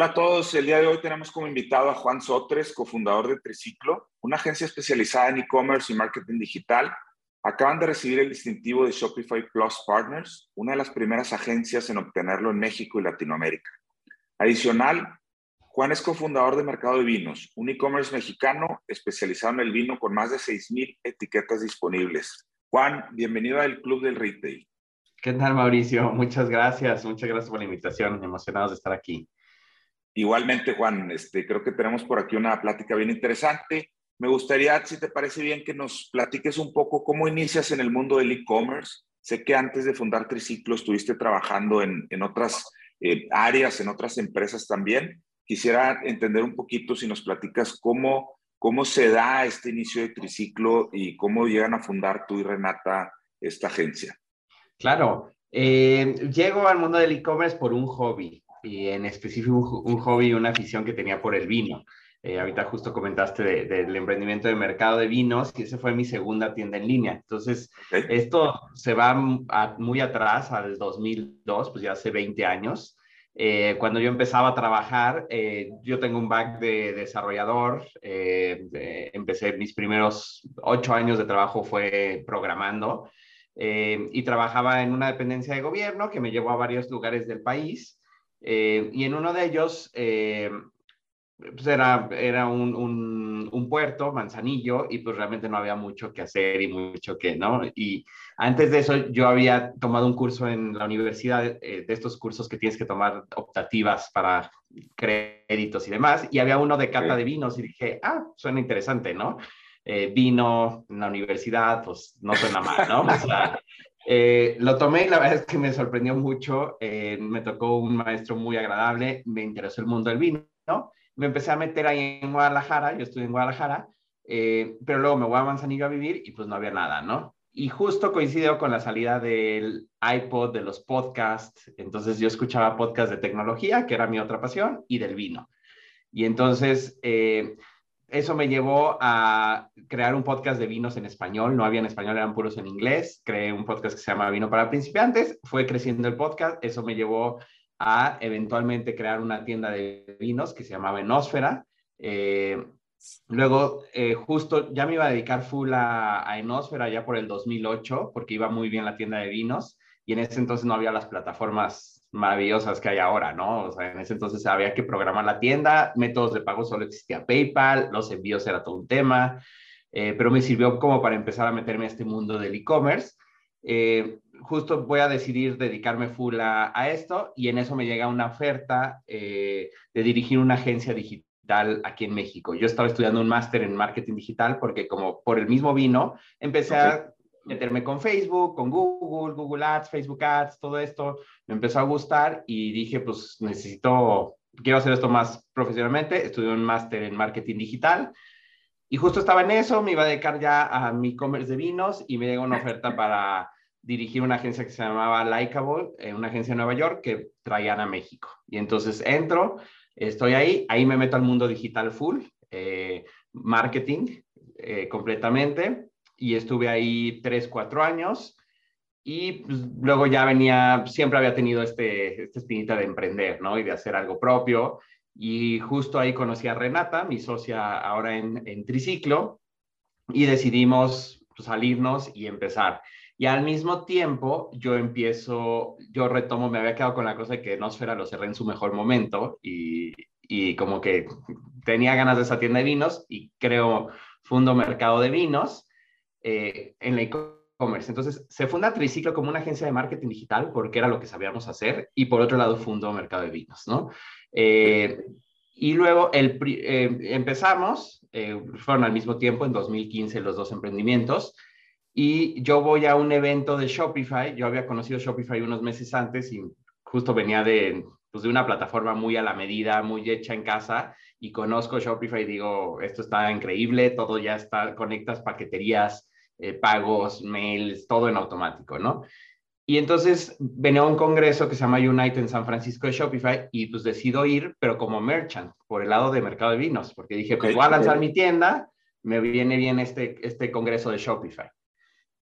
Hola a todos, el día de hoy tenemos como invitado a Juan Sotres, cofundador de Triciclo, una agencia especializada en e-commerce y marketing digital. Acaban de recibir el distintivo de Shopify Plus Partners, una de las primeras agencias en obtenerlo en México y Latinoamérica. Adicional, Juan es cofundador de Mercado de Vinos, un e-commerce mexicano especializado en el vino con más de 6.000 etiquetas disponibles. Juan, bienvenido al Club del Retail. ¿Qué tal, Mauricio? Muchas gracias, muchas gracias por la invitación. Emocionados de estar aquí. Igualmente, Juan, este, creo que tenemos por aquí una plática bien interesante. Me gustaría, si te parece bien, que nos platiques un poco cómo inicias en el mundo del e-commerce. Sé que antes de fundar Triciclo estuviste trabajando en, otras eh, áreas, en otras empresas también. Quisiera entender un poquito si nos platicas cómo, cómo se da este inicio de Triciclo y cómo llegan a fundar tú y Renata esta agencia. Claro, eh, llego al mundo del e-commerce por un hobby y en específico un, hobby y una afición que tenía por el vino. Eh, ahorita justo comentaste del emprendimiento de mercado de vinos y esa fue mi segunda tienda en línea. Entonces, esto se va muy atrás, al 2002, pues ya hace 20 años. Eh, cuando yo empezaba a trabajar, eh, yo tengo un back de desarrollador, empecé mis primeros ocho años de trabajo fue programando y trabajaba en una dependencia de gobierno que me llevó a varios lugares del país eh, y en uno de ellos, eh, pues era, era un, un, puerto, Manzanillo, y pues realmente no había mucho que hacer y mucho que, ¿no? Y antes de eso yo había tomado un curso en la universidad, eh, de estos cursos que tienes que tomar optativas para créditos y demás, y había uno de cata de vinos y dije, ah, suena interesante, ¿no? vino en la universidad, pues no suena mal, ¿no? O sea, eh, lo tomé y la verdad es que me sorprendió mucho. Eh, me tocó un maestro muy agradable, me interesó el mundo del vino. ¿no? Me empecé a meter ahí en Guadalajara, yo estuve en Guadalajara, eh, pero luego me voy a Manzanillo a vivir y pues no había nada, ¿no? Y justo coincidió con la salida del iPod, de los podcasts. Entonces yo escuchaba podcasts de tecnología, que era mi otra pasión, y del vino. Y entonces eso me llevó a crear un podcast de vinos en español. No había en español, eran puros en inglés. Creé un podcast que se llama Vino para Principiantes. Fue creciendo el podcast. Eso me llevó a eventualmente crear una tienda de vinos que se llamaba Enósfera. Eh, luego, eh, justo ya me iba a dedicar full a, a Enósfera ya por el 2008, porque iba muy bien la tienda de vinos y en ese entonces no había las plataformas maravillosas que hay ahora, ¿no? O sea, en ese entonces había que programar la tienda, métodos de pago solo existía PayPal, los envíos era todo un tema, eh, pero me sirvió como para empezar a meterme a este mundo del e-commerce. Eh, justo voy a decidir dedicarme full a, esto y en eso me llega una oferta eh, de dirigir una agencia digital aquí en México. Yo estaba estudiando un máster en marketing digital porque como por el mismo vino, empecé a meterme con Facebook, con Google, Google Ads, Facebook Ads, todo esto me empezó a gustar y dije, pues necesito, quiero hacer esto más profesionalmente, estudié un máster en marketing digital y justo estaba en eso, me iba a dedicar ya a mi e-commerce de vinos y me llegó una oferta para dirigir una agencia que se llamaba Likeable, eh, una agencia en Nueva York que traían a México. Y entonces entro, estoy ahí, ahí me meto al mundo digital full, eh, marketing eh, completamente y estuve ahí tres, cuatro años y pues, luego ya venía, siempre había tenido este, esta espinita de emprender, ¿no? Y de hacer algo propio. Y justo ahí conocí a Renata, mi socia ahora en, en Triciclo, y decidimos pues, salirnos y empezar. Y al mismo tiempo, yo empiezo, yo retomo, me había quedado con la cosa de que Nosfera lo cerré en su mejor momento y, y como que tenía ganas de esa tienda de vinos y creo, fundo mercado de vinos eh, en la e-commerce. Entonces, se funda Triciclo como una agencia de marketing digital porque era lo que sabíamos hacer y por otro lado fundó Mercado de Vinos, ¿no? Eh, y luego el, eh, empezamos, fueron al mismo tiempo, en 2015 los dos emprendimientos, y yo voy a un evento de Shopify, yo había conocido Shopify unos meses antes y justo venía de, pues, de una plataforma muy a la medida, muy hecha en casa, y conozco Shopify y digo, esto está increíble, todo ya está, conectas paqueterías, eh, pagos, mails, todo en automático, ¿no? Y entonces venía a un congreso que se llama Unite en San Francisco de Shopify y pues decido ir, pero como merchant, por el lado de mercado de vinos, porque dije, pues voy a lanzar mi tienda, me viene bien este, este congreso de Shopify.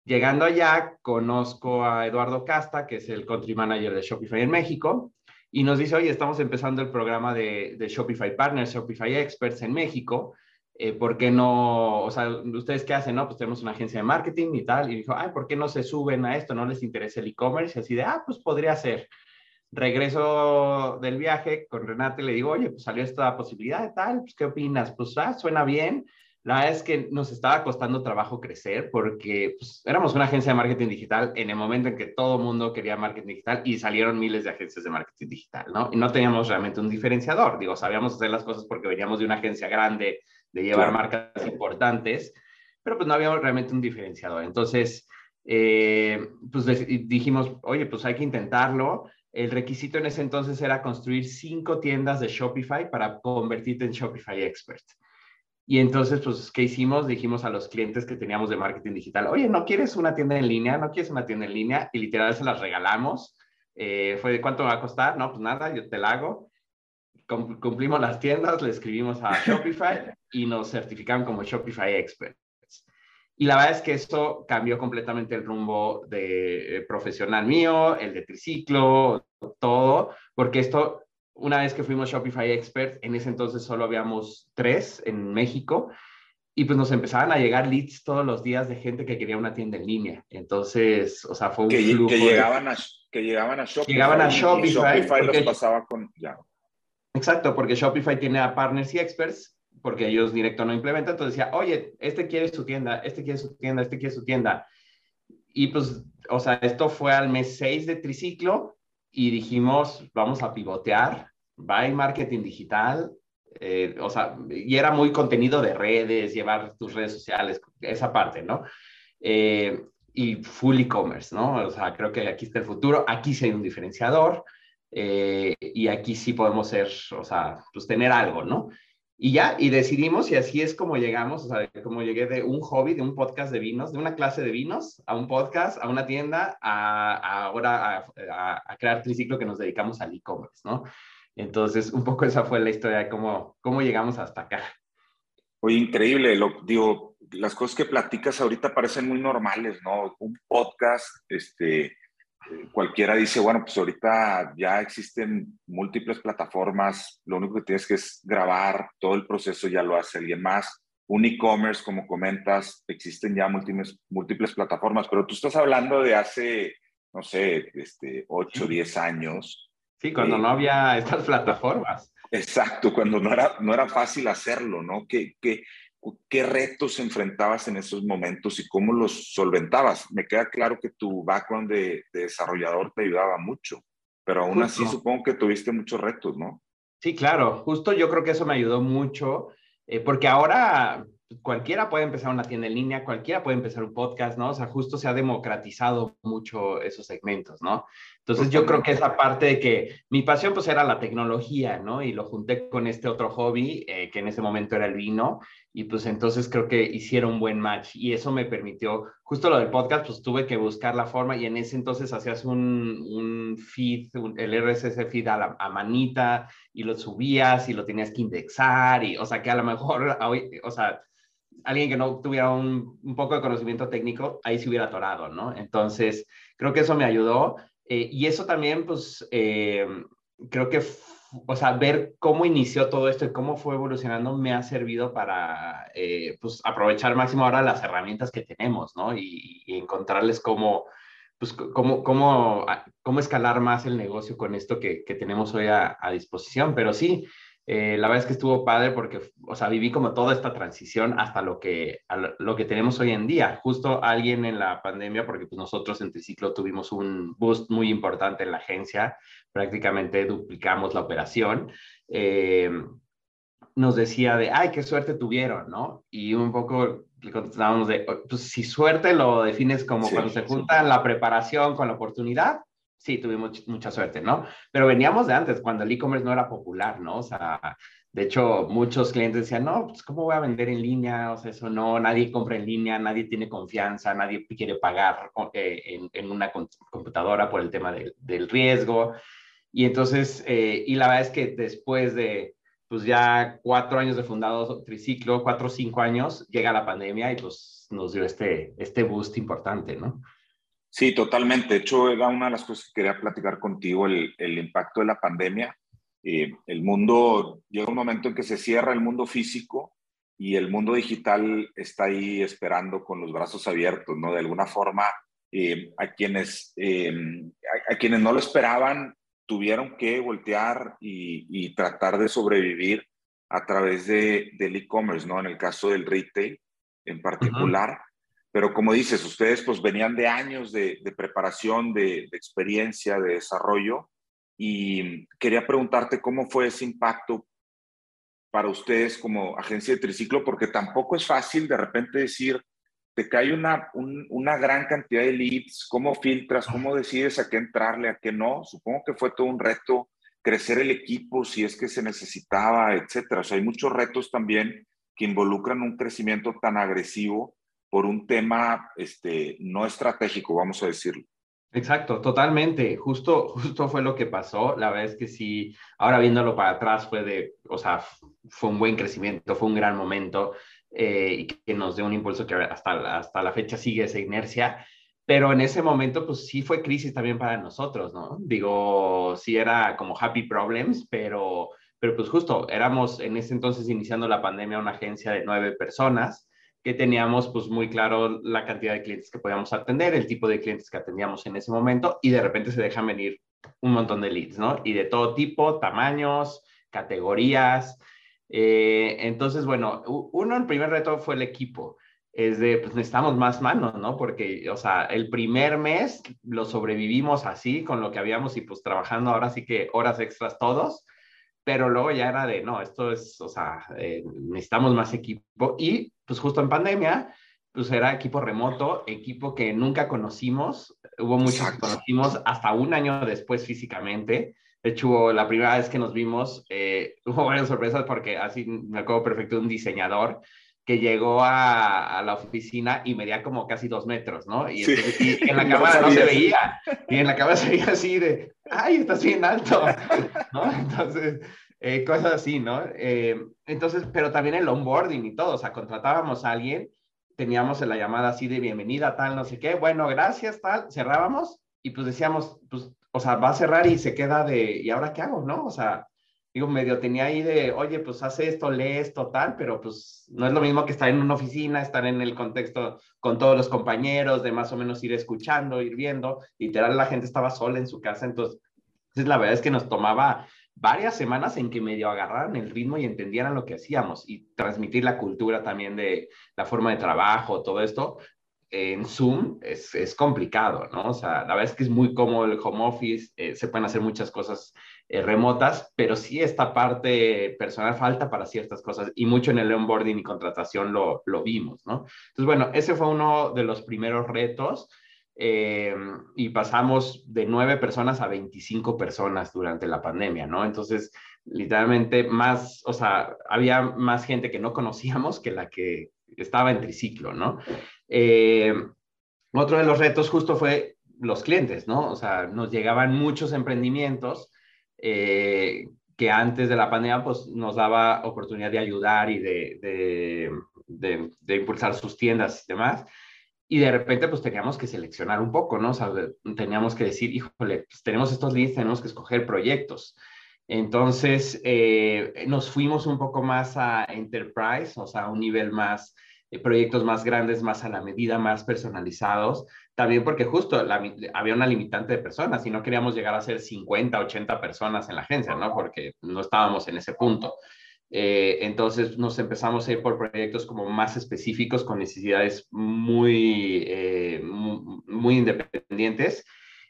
Llegando allá, conozco a Eduardo Casta, que es el country manager de Shopify en México, y nos dice, oye, estamos empezando el programa de, de Shopify Partners, Shopify Experts en México, eh, ¿por qué no, o sea, ustedes qué hacen? No, pues tenemos una agencia de marketing y tal, y dijo, ay, ¿por qué no se suben a esto? ¿No les interesa el e-commerce? Y así de, ah, pues podría ser. Regreso del viaje con Renate y le digo, oye, pues salió esta posibilidad de tal, pues ¿qué opinas? Pues, ah, suena bien. La verdad es que nos estaba costando trabajo crecer porque pues, éramos una agencia de marketing digital en el momento en que todo el mundo quería marketing digital y salieron miles de agencias de marketing digital, ¿no? Y no teníamos realmente un diferenciador. Digo, sabíamos hacer las cosas porque veníamos de una agencia grande, de llevar marcas importantes, pero pues no había realmente un diferenciador. Entonces, eh, pues dijimos, oye, pues hay que intentarlo. El requisito en ese entonces era construir cinco tiendas de Shopify para convertirte en Shopify Expert. Y entonces, pues, ¿qué hicimos? Dijimos a los clientes que teníamos de marketing digital, oye, ¿no quieres una tienda en línea? ¿No quieres una tienda en línea? Y literal se las regalamos. Eh, fue de cuánto va a costar, no, pues nada, yo te la hago. Cumplimos las tiendas, le escribimos a Shopify y nos certificaron como Shopify Experts. Y la verdad es que esto cambió completamente el rumbo de eh, profesional mío, el de triciclo, todo, porque esto una vez que fuimos Shopify Expert, en ese entonces solo habíamos tres en México y pues nos empezaban a llegar leads todos los días de gente que quería una tienda en línea. Entonces, o sea, fue un que, flujo que llegaban, a, que llegaban a Shopify. Llegaban a Shopify. Y Shopify los pasaba con... Ya. Exacto, porque Shopify tiene a partners y experts, porque ellos directo no implementan. Entonces decía, oye, este quiere su tienda, este quiere su tienda, este quiere su tienda. Y pues, o sea, esto fue al mes 6 de triciclo y dijimos, vamos a pivotear, va en marketing digital, eh, o sea, y era muy contenido de redes, llevar tus redes sociales, esa parte, ¿no? Eh, y full e-commerce, ¿no? O sea, creo que aquí está el futuro, aquí sí hay un diferenciador eh, y aquí sí podemos ser, o sea, pues tener algo, ¿no? Y ya, y decidimos, y así es como llegamos, o sea, como llegué de un hobby, de un podcast de vinos, de una clase de vinos, a un podcast, a una tienda, a, ahora a, crear triciclo que nos dedicamos al e-commerce, ¿no? Entonces, un poco esa fue la historia de cómo, cómo llegamos hasta acá. Oye, increíble, lo, digo, las cosas que platicas ahorita parecen muy normales, ¿no? Un podcast, este, cualquiera dice, bueno, pues ahorita ya existen múltiples plataformas, lo único que tienes que es grabar, todo el proceso ya lo hace alguien más. Un e-commerce, como comentas, existen ya múltiples, múltiples plataformas, pero tú estás hablando de hace, no sé, este, 8, 10 años. Sí, cuando no había estas plataformas. Exacto, cuando no era, no era fácil hacerlo, ¿no? ¿Qué, qué, ¿Qué retos enfrentabas en esos momentos y cómo los solventabas? Me queda claro que tu background de, desarrollador te ayudaba mucho, pero aún así supongo que tuviste muchos retos, ¿no? Sí, claro, justo yo creo que eso me ayudó mucho, eh, porque ahora cualquiera puede empezar una tienda en línea, cualquiera puede empezar un podcast, ¿no? O sea, justo se ha democratizado mucho esos segmentos, ¿no? Entonces yo creo que esa parte de que mi pasión pues era la tecnología, ¿no? Y lo junté con este otro hobby, eh, que en ese momento era el vino, y pues entonces creo que hicieron un buen match y eso me permitió, justo lo del podcast, pues tuve que buscar la forma y en ese entonces hacías un, un feed, el RSS feed a, a, manita y lo subías y lo tenías que indexar y, o sea, que a lo mejor, o sea, alguien que no tuviera un, un, poco de conocimiento técnico, ahí se hubiera atorado, ¿no? Entonces, creo que eso me ayudó. Eh, y eso también, pues, eh, creo que, o sea, ver cómo inició todo esto y cómo fue evolucionando me ha servido para, eh, pues, aprovechar máximo ahora las herramientas que tenemos, ¿no? Y, y encontrarles cómo, pues, cómo, cómo, cómo escalar más el negocio con esto que, que tenemos hoy a, a disposición. Pero sí, eh, la verdad es que estuvo padre porque, o sea, viví como toda esta transición hasta lo que, lo que tenemos hoy en día. Justo alguien en la pandemia, porque pues nosotros en Triciclo tuvimos un boost muy importante en la agencia, prácticamente duplicamos la operación. Eh, nos decía de, ay, qué suerte tuvieron, ¿no? Y un poco le contestábamos de, pues si suerte lo defines como cuando se junta la preparación con la oportunidad, sí, tuvimos mucha suerte, ¿no? Pero veníamos de antes, cuando el e-commerce no era popular, ¿no? O sea, de hecho, muchos clientes decían, no, pues ¿cómo voy a vender en línea? O sea, eso no, nadie compra en línea, nadie tiene confianza, nadie quiere pagar eh, en, una computadora por el tema de, del riesgo. Y entonces, eh, y la verdad es que después de, pues ya cuatro años de fundado Triciclo, cuatro o cinco años, llega la pandemia y pues nos dio este, este boost importante, ¿no? Sí, totalmente. De hecho, era una de las cosas que quería platicar contigo, el, el impacto de la pandemia. Eh, el mundo, llega un momento en que se cierra el mundo físico y el mundo digital está ahí esperando con los brazos abiertos, ¿no? De alguna forma, eh, a, quienes, eh, a, quienes no lo esperaban tuvieron que voltear y, tratar de sobrevivir a través de, del e-commerce, ¿no? En el caso del retail en particular. Pero como dices, ustedes pues venían de años de, preparación, de, de, experiencia, de desarrollo. Y quería preguntarte cómo fue ese impacto para ustedes como agencia de triciclo, porque tampoco es fácil de repente decir, te cae una, una gran cantidad de leads, ¿cómo filtras? ¿Cómo decides a qué entrarle, a qué no? Supongo que fue todo un reto crecer el equipo si es que se necesitaba, etcétera. O sea, hay muchos retos también que involucran un crecimiento tan agresivo por un tema este, no estratégico, vamos a decirlo. Exacto, totalmente. Justo, justo fue lo que pasó. La verdad es que sí, ahora viéndolo para atrás fue de, o sea, fue un buen crecimiento, fue un gran momento eh, y que nos dio un impulso que hasta, hasta la fecha sigue esa inercia. Pero en ese momento, pues sí fue crisis también para nosotros, ¿no? Digo, sí era como happy problems, pero, pero pues justo éramos en ese entonces iniciando la pandemia una agencia de nueve personas que teníamos pues muy claro la cantidad de clientes que podíamos atender, el tipo de clientes que atendíamos en ese momento y de repente se dejan venir un montón de leads, ¿no? Y de todo tipo, tamaños, categorías. Eh, entonces, bueno, uno, el primer reto fue el equipo. Es de, pues necesitamos más manos, ¿no? Porque, o sea, el primer mes lo sobrevivimos así, con lo que habíamos y pues trabajando ahora sí que horas extras todos pero luego ya era de, no, esto es, o sea, eh, necesitamos más equipo y pues justo en pandemia, pues era equipo remoto, equipo que nunca conocimos, hubo muchos que conocimos hasta un año después físicamente. De hecho, la primera vez que nos vimos, eh, hubo varias sorpresas porque así me acuerdo perfecto un diseñador que llegó a, la oficina y medía como casi dos metros, ¿no? Y, en la cámara no, se veía. Y en la cámara se veía así de, ay, estás bien alto, ¿no? Entonces, eh, cosas así, ¿no? Eh, entonces, pero también el onboarding y todo, o sea, contratábamos a alguien, teníamos la llamada así de bienvenida, tal, no sé qué, bueno, gracias, tal, cerrábamos y pues decíamos, pues, o sea, va a cerrar y se queda de, ¿y ahora qué hago, no? O sea, digo, medio tenía ahí de, oye, pues hace esto, lee esto, tal, pero pues no es lo mismo que estar en una oficina, estar en el contexto con todos los compañeros, de más o menos ir escuchando, ir viendo. Literal, la gente estaba sola en su casa, entonces, entonces la verdad es que nos tomaba varias semanas en que medio agarraran el ritmo y entendieran lo que hacíamos y transmitir la cultura también de la forma de trabajo, todo esto, en Zoom es, es, complicado, ¿no? O sea, la verdad es que es muy cómodo el home office, eh, se pueden hacer muchas cosas eh, remotas, pero sí esta parte personal falta para ciertas cosas y mucho en el onboarding y contratación lo, lo vimos, ¿no? Entonces, bueno, ese fue uno de los primeros retos eh, y pasamos de nueve personas a 25 personas durante la pandemia, ¿no? Entonces, literalmente más, o sea, había más gente que no conocíamos que la que estaba en triciclo, ¿no? Eh, otro de los retos justo fue los clientes, ¿no? O sea, nos llegaban muchos emprendimientos eh, que antes de la pandemia pues, nos daba oportunidad de ayudar y de, de, impulsar sus tiendas y demás. Y de repente pues teníamos que seleccionar un poco, ¿no? O sea, teníamos que decir, híjole, pues, tenemos estos leads, tenemos que escoger proyectos. Entonces eh, nos fuimos un poco más a enterprise, o sea, a un nivel más eh, proyectos más grandes, más a la medida, más personalizados. También porque justo había una limitante de personas y no queríamos llegar a ser 50, 80 personas en la agencia, ¿no? Porque no estábamos en ese punto. Eh, entonces nos empezamos a ir por proyectos como más específicos con necesidades muy, eh, muy, independientes.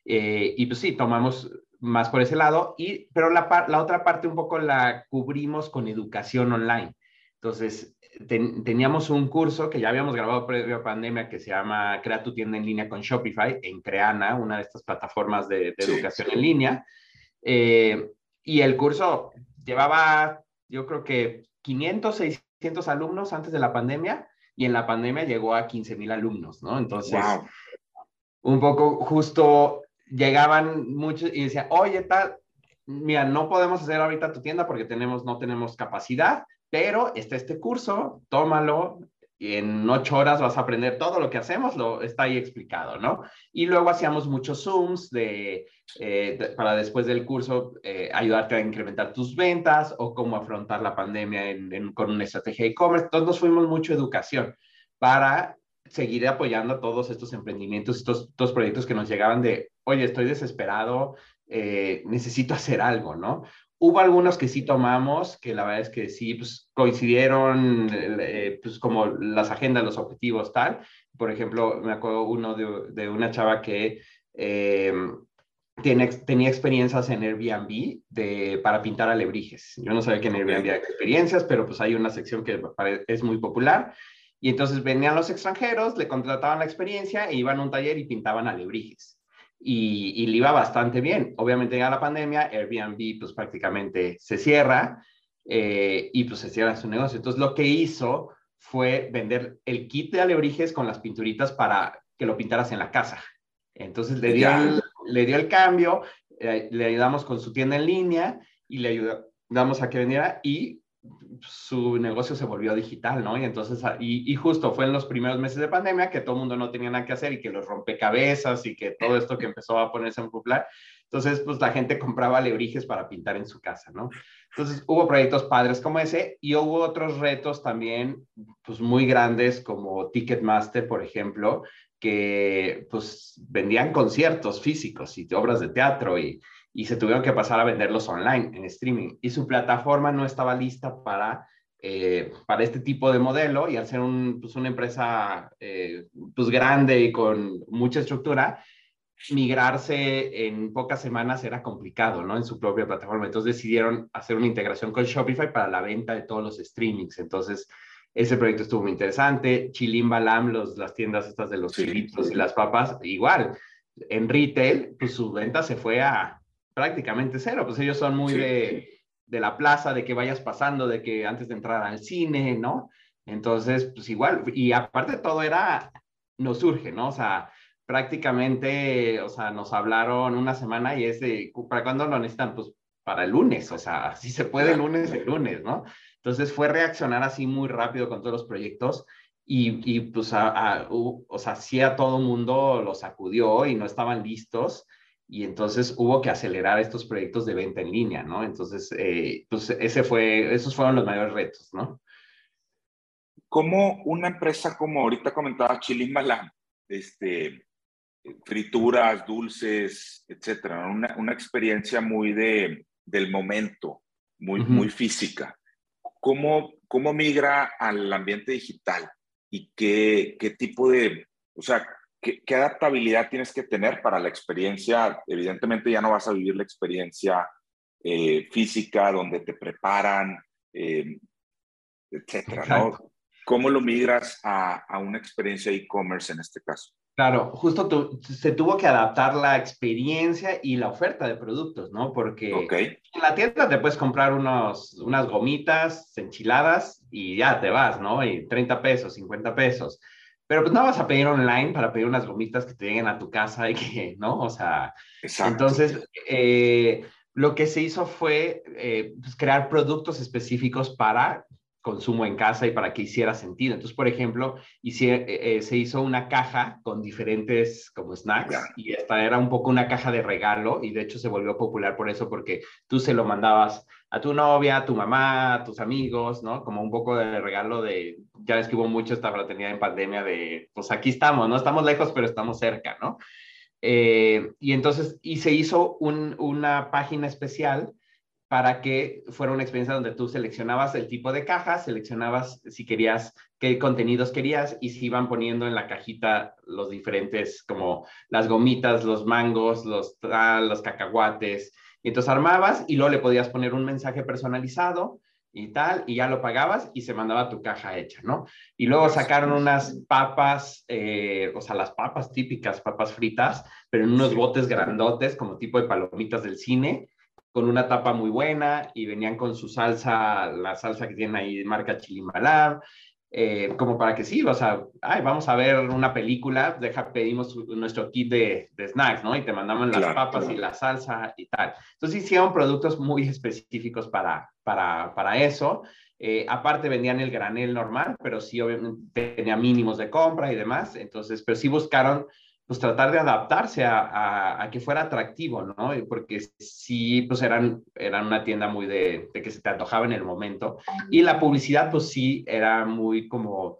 y pues sí, tomamos más por ese lado, y, pero la, la otra parte un poco la cubrimos con educación online. Entonces, teníamos un curso que ya habíamos grabado previo a pandemia que se llama Crea tu tienda en línea con Shopify en Creana, una de estas plataformas de, educación en línea. Eh, y el curso llevaba, yo creo que 500, 600 alumnos antes de la pandemia y en la pandemia llegó a 15 mil alumnos, ¿no? Entonces, un poco justo llegaban muchos y decían, oye, tal, mira, no podemos hacer ahorita tu tienda porque tenemos, no tenemos capacidad, pero está este curso, tómalo en ocho horas vas a aprender todo lo que hacemos, lo está ahí explicado, ¿no? Y luego hacíamos muchos Zooms de, eh, para después del curso eh, ayudarte a incrementar tus ventas o cómo afrontar la pandemia con una estrategia de e-commerce. Entonces fuimos mucho educación para seguir apoyando todos estos emprendimientos, estos, estos proyectos que nos llegaban de, oye, estoy desesperado, eh, necesito hacer algo, ¿no? Hubo algunos que sí tomamos, que la verdad es que sí, pues coincidieron, eh, pues como las agendas, los objetivos, tal. Por ejemplo, me acuerdo uno de, de una chava que eh, tiene, tenía experiencias en Airbnb de, para pintar alebrijes. Yo no sabía que en Airbnb había experiencias, pero pues hay una sección que es muy popular. Y entonces venían los extranjeros, le contrataban la experiencia e iban a un taller y pintaban alebrijes y, le iba bastante bien. Obviamente llega la pandemia, Airbnb pues prácticamente se cierra eh, y pues se cierra su negocio. Entonces lo que hizo fue vender el kit de alebrijes con las pinturitas para que lo pintaras en la casa. Entonces le dio, el, le dio el cambio, eh, le ayudamos con su tienda en línea y le ayudamos a que vendiera y su negocio se volvió digital, ¿no? Y entonces, ah, y, justo fue en los primeros meses de pandemia que todo el mundo no tenía nada que hacer y que los rompecabezas y que todo esto que empezó a ponerse en popular. Entonces, pues la gente compraba alebrijes para pintar en su casa, ¿no? Entonces, hubo proyectos padres como ese y hubo otros retos también, pues muy grandes como Ticketmaster, por ejemplo, que pues vendían conciertos físicos y obras de teatro y, y se tuvieron que pasar a venderlos online, en streaming. Y su plataforma no estaba lista para, eh, para este tipo de modelo y al ser un, pues una empresa eh, pues grande y con mucha estructura, migrarse en pocas semanas era complicado, ¿no? En su propia plataforma. Entonces decidieron hacer una integración con Shopify para la venta de todos los streamings. Entonces, ese proyecto estuvo muy interesante. Chilimbalam, los, las tiendas estas de los chilitos y las papas, igual. En retail, pues su venta se fue a prácticamente cero, pues ellos son muy de, de, la plaza, de que vayas pasando, de que antes de entrar al cine, ¿no? Entonces, pues igual, y aparte todo era, nos surge, ¿no? O sea, prácticamente, o sea, nos hablaron una semana y es de, ¿para cuándo lo necesitan? Pues para el lunes, o sea, si se puede el lunes, el lunes, ¿no? Entonces fue reaccionar así muy rápido con todos los proyectos y, y pues, a, o sea, sí a todo mundo los sacudió y no estaban listos y entonces hubo que acelerar estos proyectos de venta en línea, ¿no? Entonces, eh, pues ese fue, esos fueron los mayores retos, ¿no? Como una empresa como ahorita comentaba Chilimbalam, este, frituras, dulces, etcétera, una, una experiencia muy de, del momento, muy, muy física. ¿Cómo, ¿Cómo migra al ambiente digital? ¿Y qué, qué tipo de, o sea, ¿qué, adaptabilidad tienes que tener para la experiencia? Evidentemente ya no vas a vivir la experiencia eh, física donde te preparan, eh, etcétera, ¿no? ¿Cómo lo migras a, a una experiencia e-commerce en este caso? Claro, justo se tuvo que adaptar la experiencia y la oferta de productos, ¿no? Porque en la tienda te puedes comprar unos, unas gomitas enchiladas y ya te vas, ¿no? Y 30 pesos, 50 pesos. Pero pues no vas a pedir online para pedir unas gomitas que te lleguen a tu casa y que, ¿no? O sea, entonces eh, lo que se hizo fue eh, pues, crear productos específicos para consumo en casa y para que hiciera sentido. Entonces, por ejemplo, eh, se hizo una caja con diferentes como snacks y esta era un poco una caja de regalo y de hecho se volvió popular por eso porque tú se lo mandabas a tu novia, a tu mamá, a tus amigos, ¿no? Como un poco de regalo de, ya ves que hubo mucho esta fraternidad en pandemia de, pues aquí estamos, no estamos lejos, pero estamos cerca, ¿no? Eh, y entonces, y se hizo una página especial para que fuera una experiencia donde tú seleccionabas el tipo de caja, seleccionabas si querías, qué contenidos querías y se iban poniendo en la cajita los diferentes, como las gomitas, los mangos, los, los cacahuates. Y entonces armabas y luego le podías poner un mensaje personalizado y tal, y ya lo pagabas y se mandaba tu caja hecha, ¿no? Y luego sacaron unas papas, eh, o sea, las papas típicas, papas fritas, pero en unos botes grandotes, como tipo de palomitas del cine, con una tapa muy buena y venían con su salsa, la salsa que tienen ahí, marca Chilimalab. Eh, como para que sí, o sea, ay, vamos a ver una película, deja, pedimos nuestro kit de, de snacks, ¿no? Y te mandamos las papas y la salsa y tal. Entonces hicieron productos muy específicos para, para, para eso. Eh, aparte vendían el granel normal, pero sí obviamente tenía mínimos de compra y demás. Entonces, pero sí buscaron pues tratar de adaptarse a, a, que fuera atractivo, ¿no? Porque sí, pues eran, eran una tienda muy de, de, que se te antojaba en el momento. Y la publicidad, pues sí, era muy como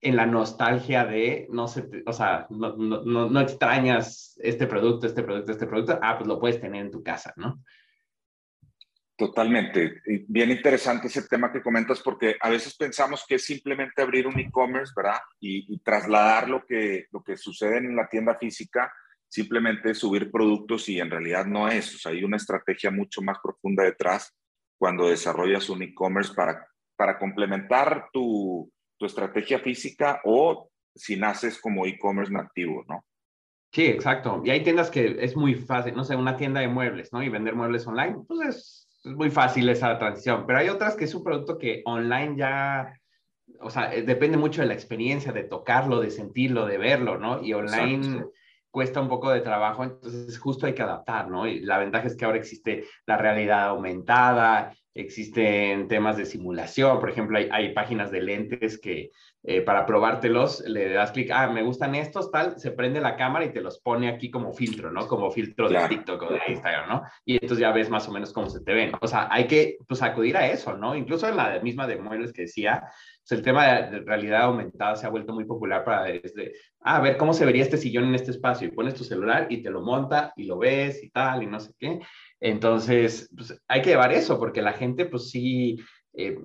en la nostalgia de, no sé, o sea, no, no, no, extrañas este producto, este producto, este producto, ah, pues lo puedes tener en tu casa, ¿no? Totalmente. Bien interesante ese tema que comentas porque a veces pensamos que es simplemente abrir un e-commerce, ¿verdad? Y, trasladar lo que, lo que sucede en la tienda física, simplemente subir productos y en realidad no es. O sea, hay una estrategia mucho más profunda detrás cuando desarrollas un e-commerce para, para complementar tu, tu estrategia física o si naces como e-commerce nativo, ¿no? Sí, exacto. Y hay tiendas que es muy fácil, no sé, una tienda de muebles, ¿no? Y vender muebles online, pues es es muy fácil esa transición, pero hay otras que es un producto que online ya, o sea, eh, depende mucho de la experiencia, de tocarlo, de sentirlo, de verlo, ¿no? Y online cuesta un poco de trabajo, entonces justo hay que adaptar, ¿no? Y la ventaja es que ahora existe la realidad aumentada, existen temas de simulación, por ejemplo, hay, hay páginas de lentes que eh, para probártelos le das clic, ah, me gustan estos, tal, se prende la cámara y te los pone aquí como filtro, ¿no? Como filtro de TikTok o de Instagram, ¿no? Y entonces ya ves más o menos cómo se te ven. O sea, hay que, pues, acudir a eso, ¿no? Incluso en la misma de muebles que decía, pues, el tema de, realidad aumentada se ha vuelto muy popular para desde, ah, a ver cómo se vería este sillón en este espacio y pones tu celular y te lo monta y lo ves y tal y no sé qué. Entonces, pues hay que llevar eso porque la gente, pues sí, eh,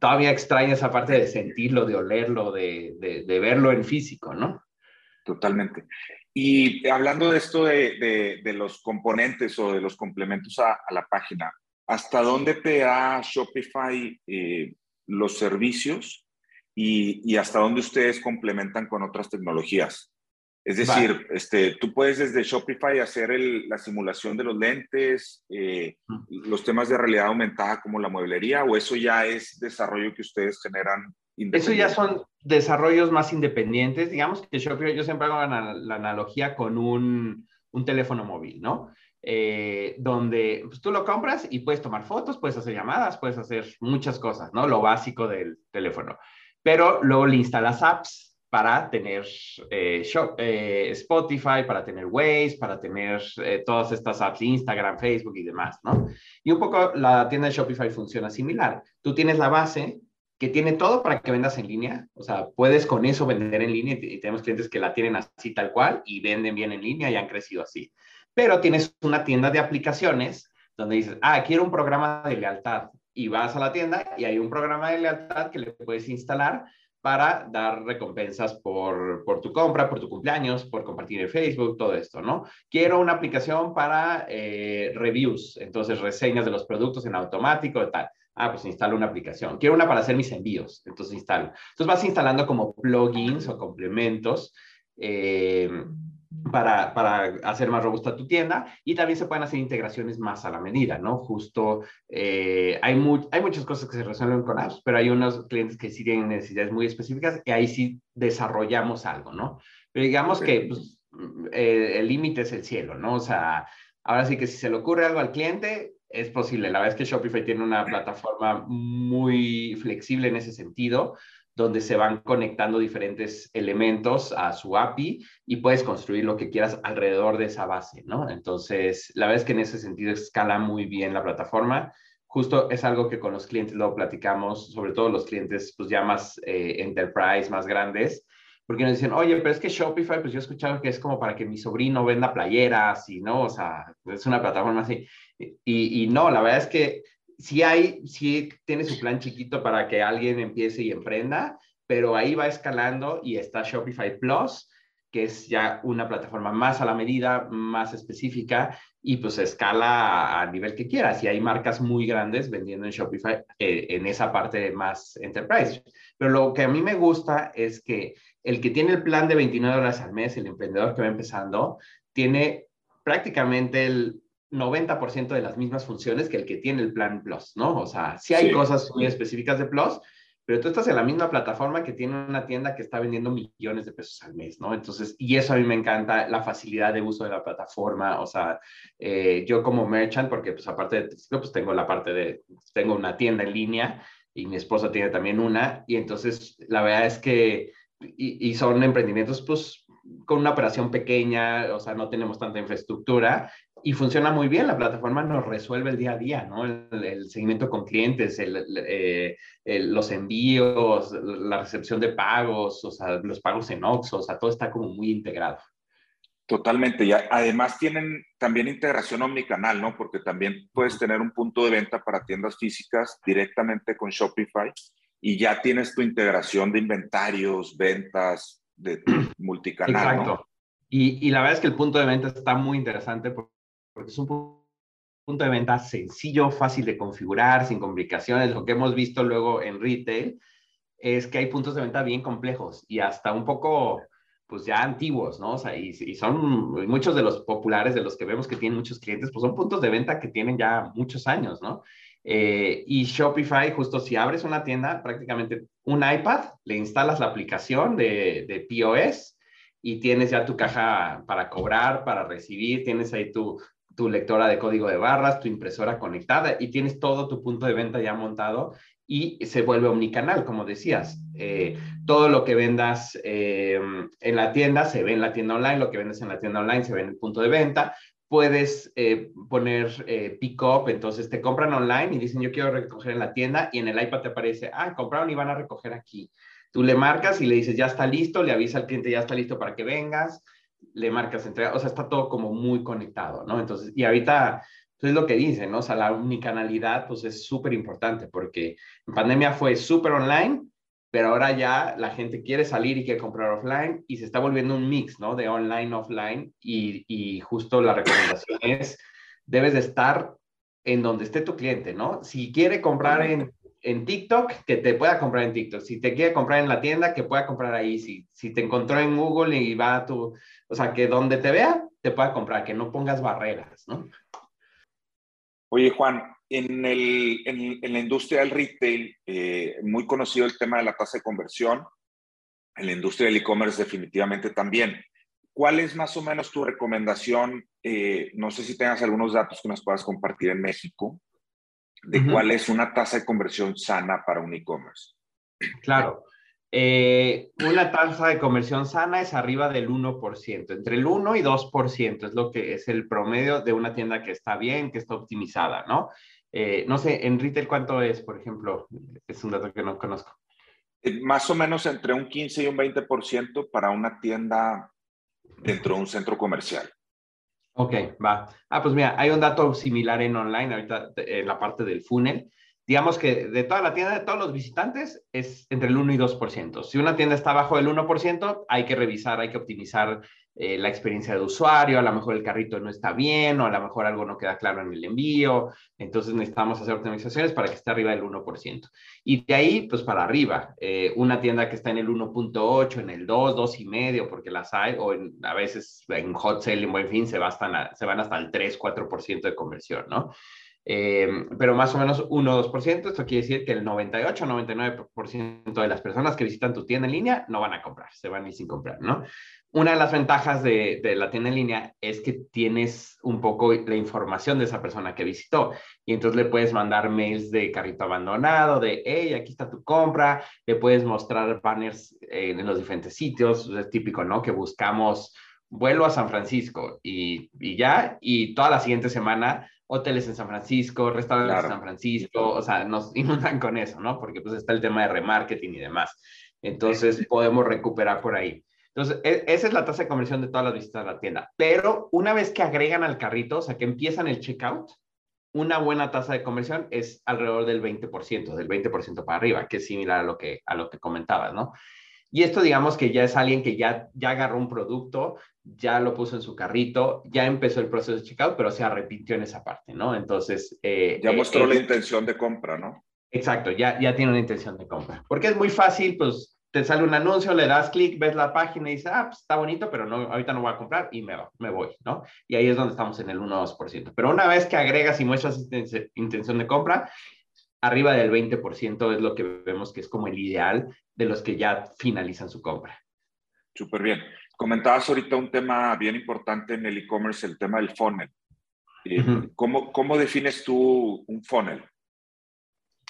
todavía extraña esa parte de sentirlo, de olerlo, de, de, verlo en físico, ¿no? Totalmente. Y hablando de esto de, de los componentes o de los complementos a, la página, ¿hasta dónde te da Shopify eh, los servicios y, y, hasta dónde ustedes complementan con otras tecnologías? Es decir, este, tú puedes desde Shopify hacer la simulación de los lentes, eh, los temas de realidad aumentada como la mueblería, o eso ya es desarrollo que ustedes generan. Eso ya son desarrollos más independientes. Digamos que Shopify, yo siempre hago la, analogía con un, un, teléfono móvil, ¿no? Eh, donde pues, tú lo compras y puedes tomar fotos, puedes hacer llamadas, puedes hacer muchas cosas, ¿no? Lo básico del teléfono. Pero luego le instalas apps para tener eh, eh, Spotify, para tener Waze, para tener eh, todas estas apps, Instagram, Facebook y demás, ¿no? Y un poco la tienda de Shopify funciona similar. Tú tienes la base que tiene todo para que vendas en línea, o sea, puedes con eso vender en línea y tenemos clientes que la tienen así tal cual y venden bien en línea y han crecido así. Pero tienes una tienda de aplicaciones donde dices, ah, quiero un programa de lealtad y vas a la tienda y hay un programa de lealtad que le puedes instalar para dar recompensas por, por, tu compra, por tu cumpleaños, por compartir en Facebook, todo esto, ¿no? Quiero una aplicación para eh, reviews, entonces reseñas de los productos en automático tal. Ah, pues instalo una aplicación. Quiero una para hacer mis envíos, entonces instalo. Entonces vas instalando como plugins o complementos. Eh, para, para, hacer más robusta tu tienda y también se pueden hacer integraciones más a la medida, ¿no? Justo eh, hay, hay muchas cosas que se resuelven con apps, pero hay unos clientes que sí tienen necesidades muy específicas y ahí sí desarrollamos algo, ¿no? Pero digamos que pues, el límite es el cielo, ¿no? O sea, ahora sí que si se le ocurre algo al cliente, es posible. La verdad es que Shopify tiene una plataforma muy flexible en ese sentido donde se van conectando diferentes elementos a su API y puedes construir lo que quieras alrededor de esa base, ¿no? Entonces, la verdad es que en ese sentido escala muy bien la plataforma. Justo es algo que con los clientes lo platicamos, sobre todo los clientes pues ya más eh, enterprise, más grandes, porque nos dicen, oye, pero es que Shopify, pues yo he escuchado que es como para que mi sobrino venda playeras y no, o sea, es una plataforma así. Y, y no, la verdad es que sí hay, sí tiene su plan chiquito para que alguien empiece y emprenda, pero ahí va escalando y está Shopify Plus, que es ya una plataforma más a la medida, más específica y pues escala a, nivel que quieras. Y hay marcas muy grandes vendiendo en Shopify eh, en esa parte más enterprise. Pero lo que a mí me gusta es que el que tiene el plan de 29 dólares al mes, el emprendedor que va empezando, tiene prácticamente el 90% de las mismas funciones que el que tiene el plan Plus, ¿no? O sea, sí hay cosas muy específicas de Plus, pero tú estás en la misma plataforma que tiene una tienda que está vendiendo millones de pesos al mes, ¿no? Entonces, y eso a mí me encanta, la facilidad de uso de la plataforma, o sea, eh, yo como merchant, porque pues aparte de pues tengo la parte de, tengo una tienda en línea y mi esposa tiene también una, y entonces la verdad es que, y, y son emprendimientos pues con una operación pequeña, o sea, no tenemos tanta infraestructura y funciona muy bien. La plataforma nos resuelve el día a día, ¿no? El, seguimiento con clientes, eh, los envíos, la recepción de pagos, o sea, los pagos en Oxxo, o sea, todo está como muy integrado. Totalmente. Y además tienen también integración omnicanal, ¿no? Porque también puedes tener un punto de venta para tiendas físicas directamente con Shopify y ya tienes tu integración de inventarios, ventas, de multicanal. Exacto. Y, y, la verdad es que el punto de venta está muy interesante porque es un punto de venta sencillo, fácil de configurar, sin complicaciones. Lo que hemos visto luego en retail es que hay puntos de venta bien complejos y hasta un poco, pues ya antiguos, ¿no? O sea, y, y son muchos de los populares, de los que vemos que tienen muchos clientes, pues son puntos de venta que tienen ya muchos años, ¿no? Eh, y Shopify, justo si abres una tienda, prácticamente un iPad, le instalas la aplicación de, de POS y tienes ya tu caja para cobrar, para recibir, tienes ahí tu, tu lectora de código de barras, tu impresora conectada y tienes todo tu punto de venta ya montado y se vuelve omnicanal, como decías. Eh, todo lo que vendas eh, en la tienda se ve en la tienda online, lo que vendes en la tienda online se ve en el punto de venta, puedes eh, poner eh, pick up, entonces te compran online y dicen yo quiero recoger en la tienda y en el iPad te aparece, ah, compraron y van a recoger aquí. Tú le marcas y le dices ya está listo, le avisa al cliente ya está listo para que vengas, le marcas entrega, o sea, está todo como muy conectado, ¿no? Entonces, y ahorita pues, es lo que dicen, ¿no? O sea, la unicanalidad pues es súper importante porque en pandemia fue súper online pero ahora ya la gente quiere salir y quiere comprar offline y se está volviendo un mix, ¿no? De online, offline y, y justo la recomendación es, debes de estar en donde esté tu cliente, ¿no? Si quiere comprar en, en TikTok, que te pueda comprar en TikTok. Si te quiere comprar en la tienda, que pueda comprar ahí. Si, si te encontró en Google y va a tu, o sea, que donde te vea, te pueda comprar, que no pongas barreras, ¿no? Oye, Juan, en, el, en, la industria del retail, eh, muy conocido el tema de la tasa de conversión. En la industria del e-commerce definitivamente también. ¿Cuál es más o menos tu recomendación? Eh, no sé si tengas algunos datos que nos puedas compartir en México, de cuál es una tasa de conversión sana para un e-commerce. Claro. Eh, una tasa de conversión sana es arriba del 1%, entre el 1 y 2% es lo que es el promedio de una tienda que está bien, que está optimizada, ¿no? Eh, no sé, en retail, ¿cuánto es, por ejemplo? Es un dato que no conozco. Eh, más o menos entre un 15 y un 20% para una tienda dentro de un centro comercial. Ok, va. Ah, pues mira, hay un dato similar en online, ahorita en la parte del funnel. Digamos que de toda la tienda, de todos los visitantes, es entre el 1 y 2%. Si una tienda está bajo el 1%, hay que revisar, hay que optimizar eh, la experiencia de usuario, a lo mejor el carrito no está bien o a lo mejor algo no queda claro en el envío, entonces necesitamos hacer optimizaciones para que esté arriba del 1%. Y de ahí, pues para arriba, eh, una tienda que está en el 1.8, en el 2, 2.5, porque las hay, o a veces en hot sale, en fin, se, se van hasta el 3, 4% de conversión, ¿no? Eh, pero más o menos 1 o 2%, esto quiere decir que el 98 99% de las personas que visitan tu tienda en línea no van a comprar, se van a ir sin comprar, ¿no? Una de las ventajas de, de, la tienda en línea es que tienes un poco la información de esa persona que visitó y entonces le puedes mandar mails de carrito abandonado, de, hey, aquí está tu compra, le puedes mostrar banners en los diferentes sitios, es típico, ¿no? Que buscamos vuelo a San Francisco y, y ya, y toda la siguiente semana hoteles en San Francisco, restaurantes en San Francisco, o sea, nos inundan con eso, ¿no? Porque pues está el tema de remarketing y demás. Entonces podemos recuperar por ahí. Entonces, e, esa es la tasa de conversión de todas las visitas a la tienda. Pero una vez que agregan al carrito, o sea, que empiezan el checkout, una buena tasa de conversión es alrededor del 20%, del 20% para arriba, que es similar a lo que, a lo que comentabas, ¿no? Y esto digamos que ya es alguien que ya, ya agarró un producto, ya lo puso en su carrito, ya empezó el proceso de checkout, pero se arrepintió en esa parte, ¿no? Entonces... Eh, ya mostró la intención de compra, ¿no? Exacto, ya, ya tiene una intención de compra. Porque es muy fácil, pues te sale un anuncio, le das clic, ves la página y dices, ah, pues está bonito, pero no, ahorita no voy a comprar y me, me voy, ¿no? Y ahí es donde estamos en el 1 2%. Pero una vez que agregas y muestras intención de compra, arriba del 20% es lo que vemos que es como el ideal de los que ya finalizan su compra. Súper bien. Comentabas ahorita un tema bien importante en el e-commerce, el tema del funnel. Eh, ¿Cómo, ¿Cómo, defines tú un funnel?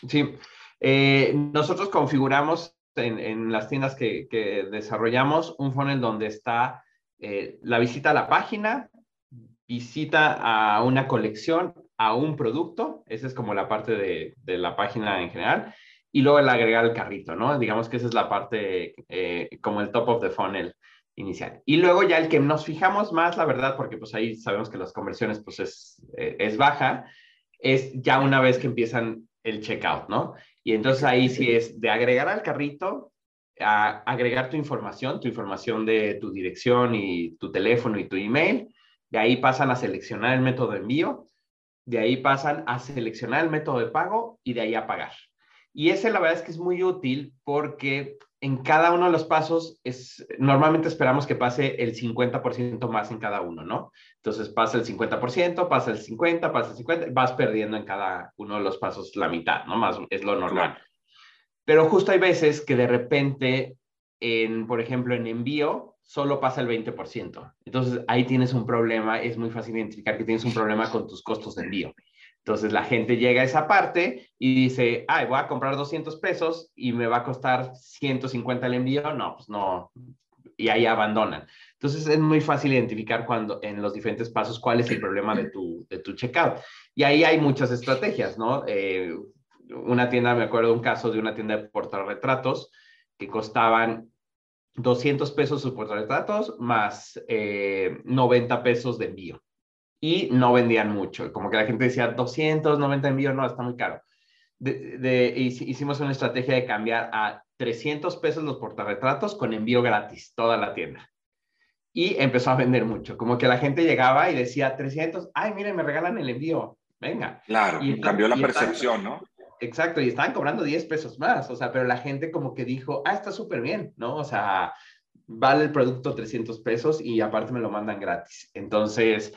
Sí, eh, nosotros configuramos en, las tiendas que, desarrollamos un funnel donde está eh, la visita a la página, visita a una colección, a un producto, esa es como la parte de, la página en general, y luego el agregar el carrito, ¿no? Digamos que esa es la parte como el top of the funnel inicial. Y luego ya el que nos fijamos más, la verdad, porque pues ahí sabemos que las conversiones pues es, eh, es baja, es ya una vez que empiezan el checkout, ¿no? Y entonces ahí sí es de agregar al carrito, a agregar tu información, tu información de tu dirección y tu teléfono y tu email. De ahí pasan a seleccionar el método de envío, de ahí pasan a seleccionar el método de pago y de ahí a pagar. Y ese la verdad es que es muy útil porque en cada uno de los pasos es, normalmente esperamos que pase el 50% más en cada uno, ¿no? Entonces pasa el 50%, pasa el 50%, pasa el 50%, vas perdiendo en cada uno de los pasos la mitad, ¿no? Más es lo normal. Pero justo hay veces que de repente, en, por ejemplo, en envío, solo pasa el 20%. Entonces ahí tienes un problema, es muy fácil identificar que tienes un problema con tus costos de envío. Entonces la gente llega a esa parte y dice, ay, voy a comprar 200 pesos y me va a costar 150 el envío. No, pues no. Y ahí abandonan. Entonces es muy fácil identificar cuando en los diferentes pasos cuál es el problema de tu, de tu checkout. Y ahí hay muchas estrategias, ¿no? Eh, una tienda, me acuerdo un caso de una tienda de portarretratos que costaban 200 pesos sus portarretratos más 90 eh, pesos de envío y no vendían mucho. Como que la gente decía, 290 envíos, no, está muy caro. De, hicimos una estrategia de cambiar a 300 pesos los portarretratos con envío gratis, toda la tienda. Y empezó a vender mucho. Como que la gente llegaba y decía, 300, ay, miren, me regalan el envío, venga. Claro, y cambió la percepción, ¿no? Exacto, y estaban cobrando 10 pesos más, o sea, pero la gente como que dijo, ah, está súper bien, ¿no? O sea, vale el producto 300 pesos y aparte me lo mandan gratis. Entonces,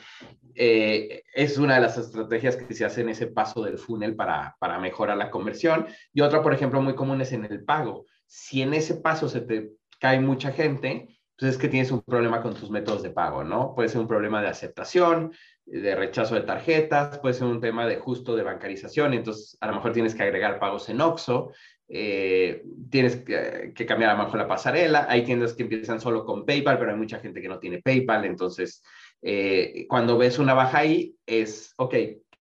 eh, es una de las estrategias que se hace en ese paso del funnel para, para mejorar la conversión. Y otra, por ejemplo, muy común es en el pago. Si en ese paso se te cae mucha gente, pues es que tienes un problema con tus métodos de pago, ¿no? Puede ser un problema de aceptación, de rechazo de tarjetas, puede ser un tema de justo de bancarización, entonces a lo mejor tienes que agregar pagos en OXO, eh, tienes que, cambiar a lo mejor la pasarela, hay tiendas que empiezan solo con PayPal, pero hay mucha gente que no tiene PayPal, entonces eh, cuando ves una baja ahí es, ok,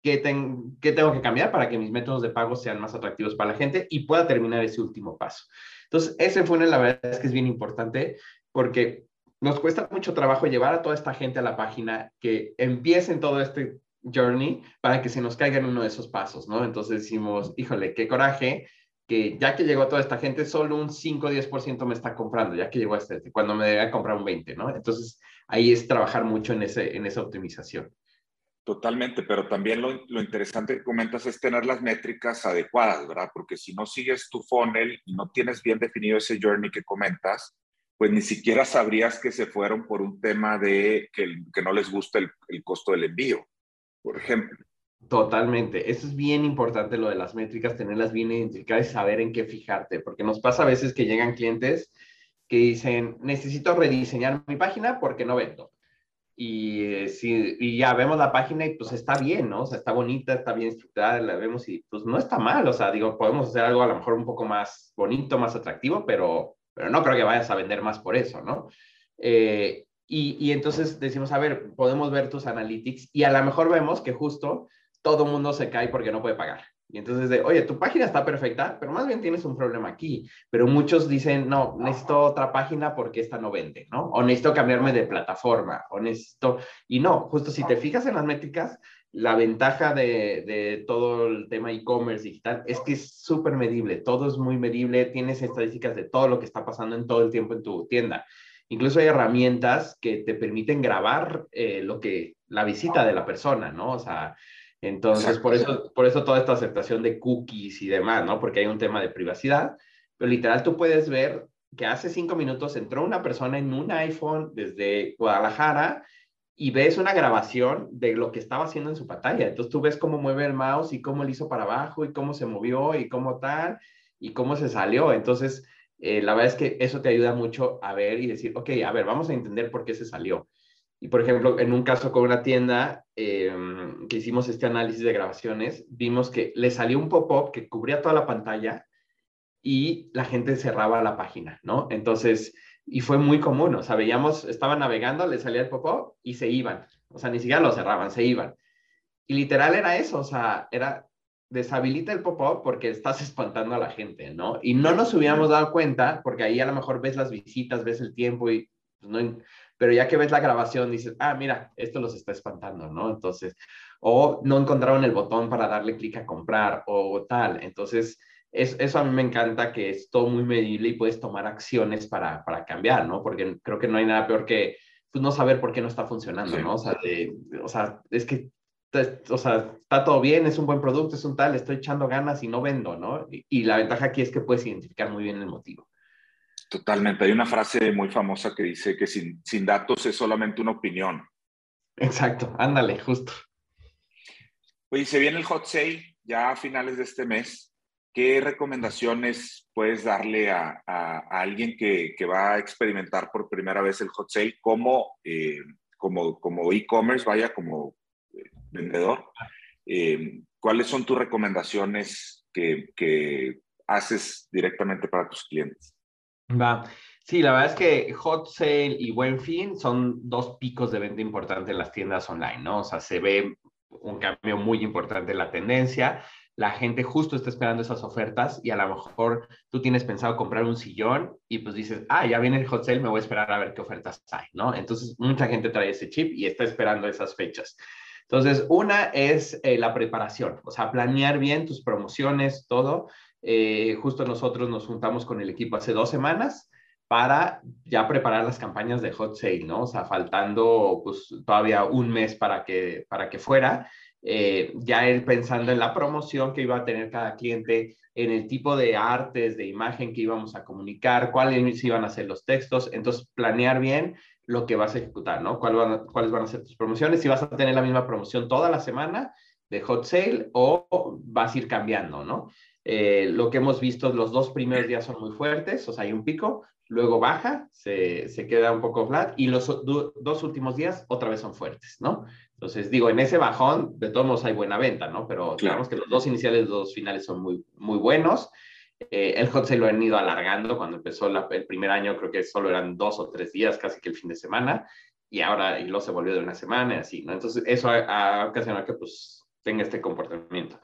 ¿qué, tengo que cambiar para que mis métodos de pago sean más atractivos para la gente y pueda terminar ese último paso? Entonces, ese funnel la verdad es que es bien importante porque nos cuesta mucho trabajo llevar a toda esta gente a la página, que empiecen todo este journey para que se nos caiga en uno de esos pasos, ¿no? Entonces decimos, híjole, qué coraje, que ya que llegó toda esta gente, solo un 5 o 10% me está comprando, ya que llegó este, cuando me debe comprar un 20, ¿no? Entonces ahí es trabajar mucho en, ese, en esa optimización. Totalmente, pero también lo, lo, interesante que comentas es tener las métricas adecuadas, ¿verdad? Porque si no sigues tu funnel y no tienes bien definido ese journey que comentas, pues ni siquiera sabrías que se fueron por un tema de que, que no les gusta el, costo del envío, por ejemplo. Totalmente. Eso es bien importante lo de las métricas, tenerlas bien identificadas y saber en qué fijarte, porque nos pasa a veces que llegan clientes que dicen, necesito rediseñar mi página porque no vendo. Y, eh, y ya vemos la página y pues está bien, ¿no? O sea, está bonita, está bien estructurada, la vemos y pues no está mal. O sea, digo, podemos hacer algo a lo mejor un poco más bonito, más atractivo, pero pero no creo que vayas a vender más por eso, ¿no? Eh, y, y, entonces decimos, a ver, podemos ver tus analytics y a lo mejor vemos que justo todo mundo se cae porque no puede pagar. Y entonces de, oye, tu página está perfecta, pero más bien tienes un problema aquí. Pero muchos dicen, no, necesito otra página porque esta no vende, ¿no? O necesito cambiarme de plataforma, o necesito... Y no, justo si te fijas en las métricas, la ventaja de, de todo el tema e-commerce digital es que es súper medible, todo es muy medible, tienes estadísticas de todo lo que está pasando en todo el tiempo en tu tienda. Incluso hay herramientas que te permiten grabar eh, lo que, la visita de la persona, ¿no? O sea, entonces por eso, por eso toda esta aceptación de cookies y demás, ¿no? Porque hay un tema de privacidad, pero literal tú puedes ver que hace cinco minutos entró una persona en un iPhone desde Guadalajara y ves una grabación de lo que estaba haciendo en su pantalla. Entonces tú ves cómo mueve el mouse y cómo lo hizo para abajo y cómo se movió y cómo tal y cómo se salió. Entonces, eh, la verdad es que eso te ayuda mucho a ver y decir, ok, a ver, vamos a entender por qué se salió. Y por ejemplo, en un caso con una tienda em, que hicimos este análisis de grabaciones, vimos que le salió un pop-up que cubría toda la pantalla y la gente cerraba la página, ¿no? Entonces, y fue muy común, o sea, veíamos, estaban navegando, le salía el pop-up y se iban, o sea, ni siquiera lo cerraban, se iban. Y literal era eso, o sea, era deshabilita el pop-up porque estás espantando a la gente, ¿no? Y no nos hubiéramos dado cuenta, porque ahí a lo mejor ves las visitas, ves el tiempo y pues, no, pero ya que ves la grabación dices, ah, mira, esto los está espantando, ¿no? Entonces, o no encontraron el botón para darle clic a comprar o tal. Entonces, es, eso a mí me encanta que es todo muy medible y puedes tomar acciones para, para cambiar, ¿no? Porque creo que no hay nada peor que pues, no saber por qué no está funcionando, ¿no? O sea, o sea, es que o sea, está todo bien, es un buen producto, es un tal, estoy echando ganas y no vendo, ¿no? Y, y, la ventaja aquí es que puedes identificar muy bien el motivo. Totalmente. Hay una frase muy famosa que dice que sin, sin datos es solamente una opinión. Exacto, ándale, justo. Oye, se viene el hot sale ya a finales de este mes. ¿Qué recomendaciones puedes darle a, a, alguien que, que, va a experimentar por primera vez el hot sale como, eh, como, como e-commerce, vaya, como eh, vendedor? Eh, ¿Cuáles son tus recomendaciones que, que haces directamente para tus clientes? Va. Sí, la verdad es que Hot Sale y Buen Fin son dos picos de venta importantes en las tiendas online, ¿no? O sea, se ve un cambio muy importante en la tendencia. La gente justo está esperando esas ofertas y a lo mejor tú tienes pensado comprar un sillón y pues dices, ah, ya viene el hot sale, me voy a esperar a ver qué ofertas hay, ¿no? Entonces, mucha gente trae ese chip y está esperando esas fechas. Entonces, una es eh, la preparación, o sea, planear bien tus promociones, todo. Eh, justo nosotros nos juntamos con el equipo hace dos semanas para ya preparar las campañas de hot sale, ¿no? O sea, faltando pues todavía un mes para que, para que fuera, eh, ya él pensando en la promoción que iba a tener cada cliente, en el tipo de artes, de imagen que íbamos a comunicar, cuáles iban a ser los textos, entonces planear bien lo que vas a ejecutar, ¿no? ¿Cuáles van, cuáles van a ser tus promociones, si vas a tener la misma promoción toda la semana de hot sale o vas a ir cambiando, ¿no? Eh, lo que hemos visto, los dos primeros días son muy fuertes, o sea, hay un pico, luego baja, se, se queda un poco flat y los dos últimos días otra vez son fuertes, ¿no? Entonces, digo, en ese bajón, de todos modos hay buena venta, ¿no? Pero digamos que los dos iniciales, los dos finales son muy, muy buenos. Eh, el hot se lo han ido alargando. Cuando empezó el primer año, creo que solo eran dos o tres días, casi que el fin de semana. Y ahora, y lo se volvió de una semana y así, ¿no? Entonces, eso ha, ha ocasionado que, pues, tenga este comportamiento.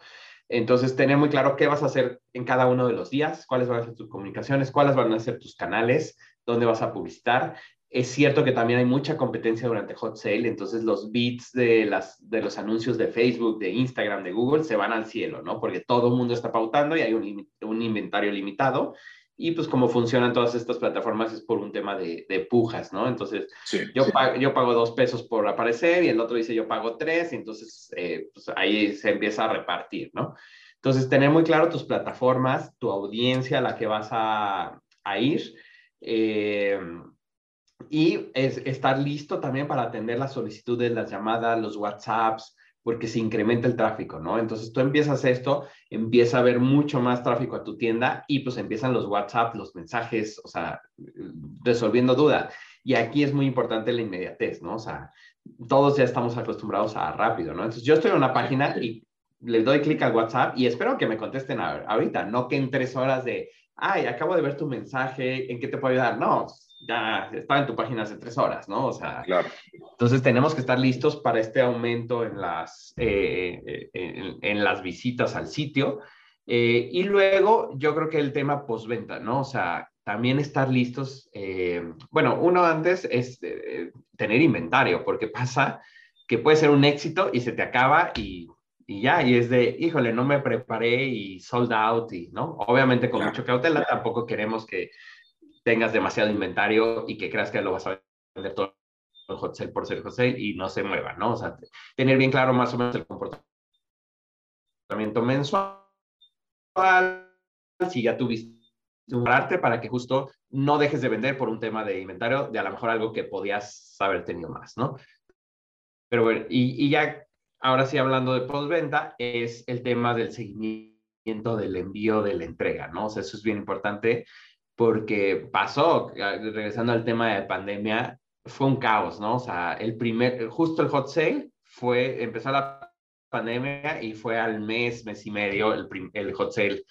Entonces, tener muy claro qué vas a hacer en cada uno de los días, cuáles van a ser tus comunicaciones, cuáles van a ser tus canales, dónde vas a publicitar. Es cierto que también hay mucha competencia durante Hot Sale, entonces los bits de, de los anuncios de Facebook, de Instagram, de Google se van al cielo, ¿no? Porque todo el mundo está pautando y hay un inventario limitado y pues como funcionan todas estas plataformas es por un tema de, de pujas, ¿no? Entonces, yo, Pago, yo pago dos pesos por aparecer y el otro dice yo pago tres, y entonces eh, pues ahí se empieza a repartir, ¿no? Entonces, tener muy claro tus plataformas, tu audiencia a la que vas a, a ir. Eh, y es, estar listo también para atender las solicitudes, las llamadas, los WhatsApps, porque se incrementa el tráfico, ¿no? Entonces tú empiezas esto, empieza a haber mucho más tráfico a tu tienda y pues empiezan los WhatsApp, los mensajes, o sea, resolviendo dudas. Y aquí es muy importante la inmediatez, ¿no? O sea, todos ya estamos acostumbrados a rápido, ¿no? Entonces yo estoy en una página y le doy clic al WhatsApp y espero que me contesten ahorita, no que en tres horas de, ay, acabo de ver tu mensaje, ¿en qué te puedo ayudar? No, ya estaba en tu página hace tres horas, ¿no? O sea, claro. entonces tenemos que estar listos para este aumento en las, eh, eh, en, las visitas al sitio. Eh, y luego yo creo que el tema postventa, ¿no? O sea, también estar listos. bueno, uno antes es tener inventario, porque pasa que puede ser un éxito y se te acaba y, y, ya, y es de, híjole, no me preparé y sold out, y, ¿no? Obviamente con mucho cautela, tampoco queremos que tengas demasiado inventario y que creas que lo vas a vender todo el hot sale por ser hot sale y no se mueva, ¿no? O sea, tener bien claro más o menos el comportamiento mensual, si ya tuviste un arte para que justo no dejes de vender por un tema de inventario, de a lo mejor algo que podías haber tenido más, ¿no? pero bueno, y, y ya, ahora sí hablando de postventa, es el tema del seguimiento del envío de la entrega, ¿no? O sea, eso es bien importante porque pasó, regresando al tema de pandemia, fue un caos, ¿no? O sea, el primer, justo el hot sale fue, empezó la pandemia y fue al mes, mes y medio el, el hot sale.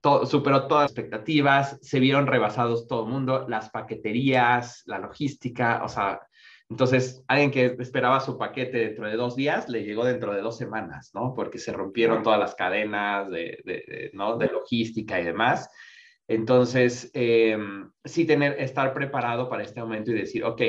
Todo, superó todas las expectativas, se vieron rebasados todo el mundo, las paqueterías, la logística, o sea, entonces alguien que esperaba su paquete dentro de dos días le llegó dentro de dos semanas, ¿no? Porque se rompieron todas las cadenas de, de, ¿no? de logística y demás. Entonces, eh, sí tener, estar preparado para este momento y decir, ok,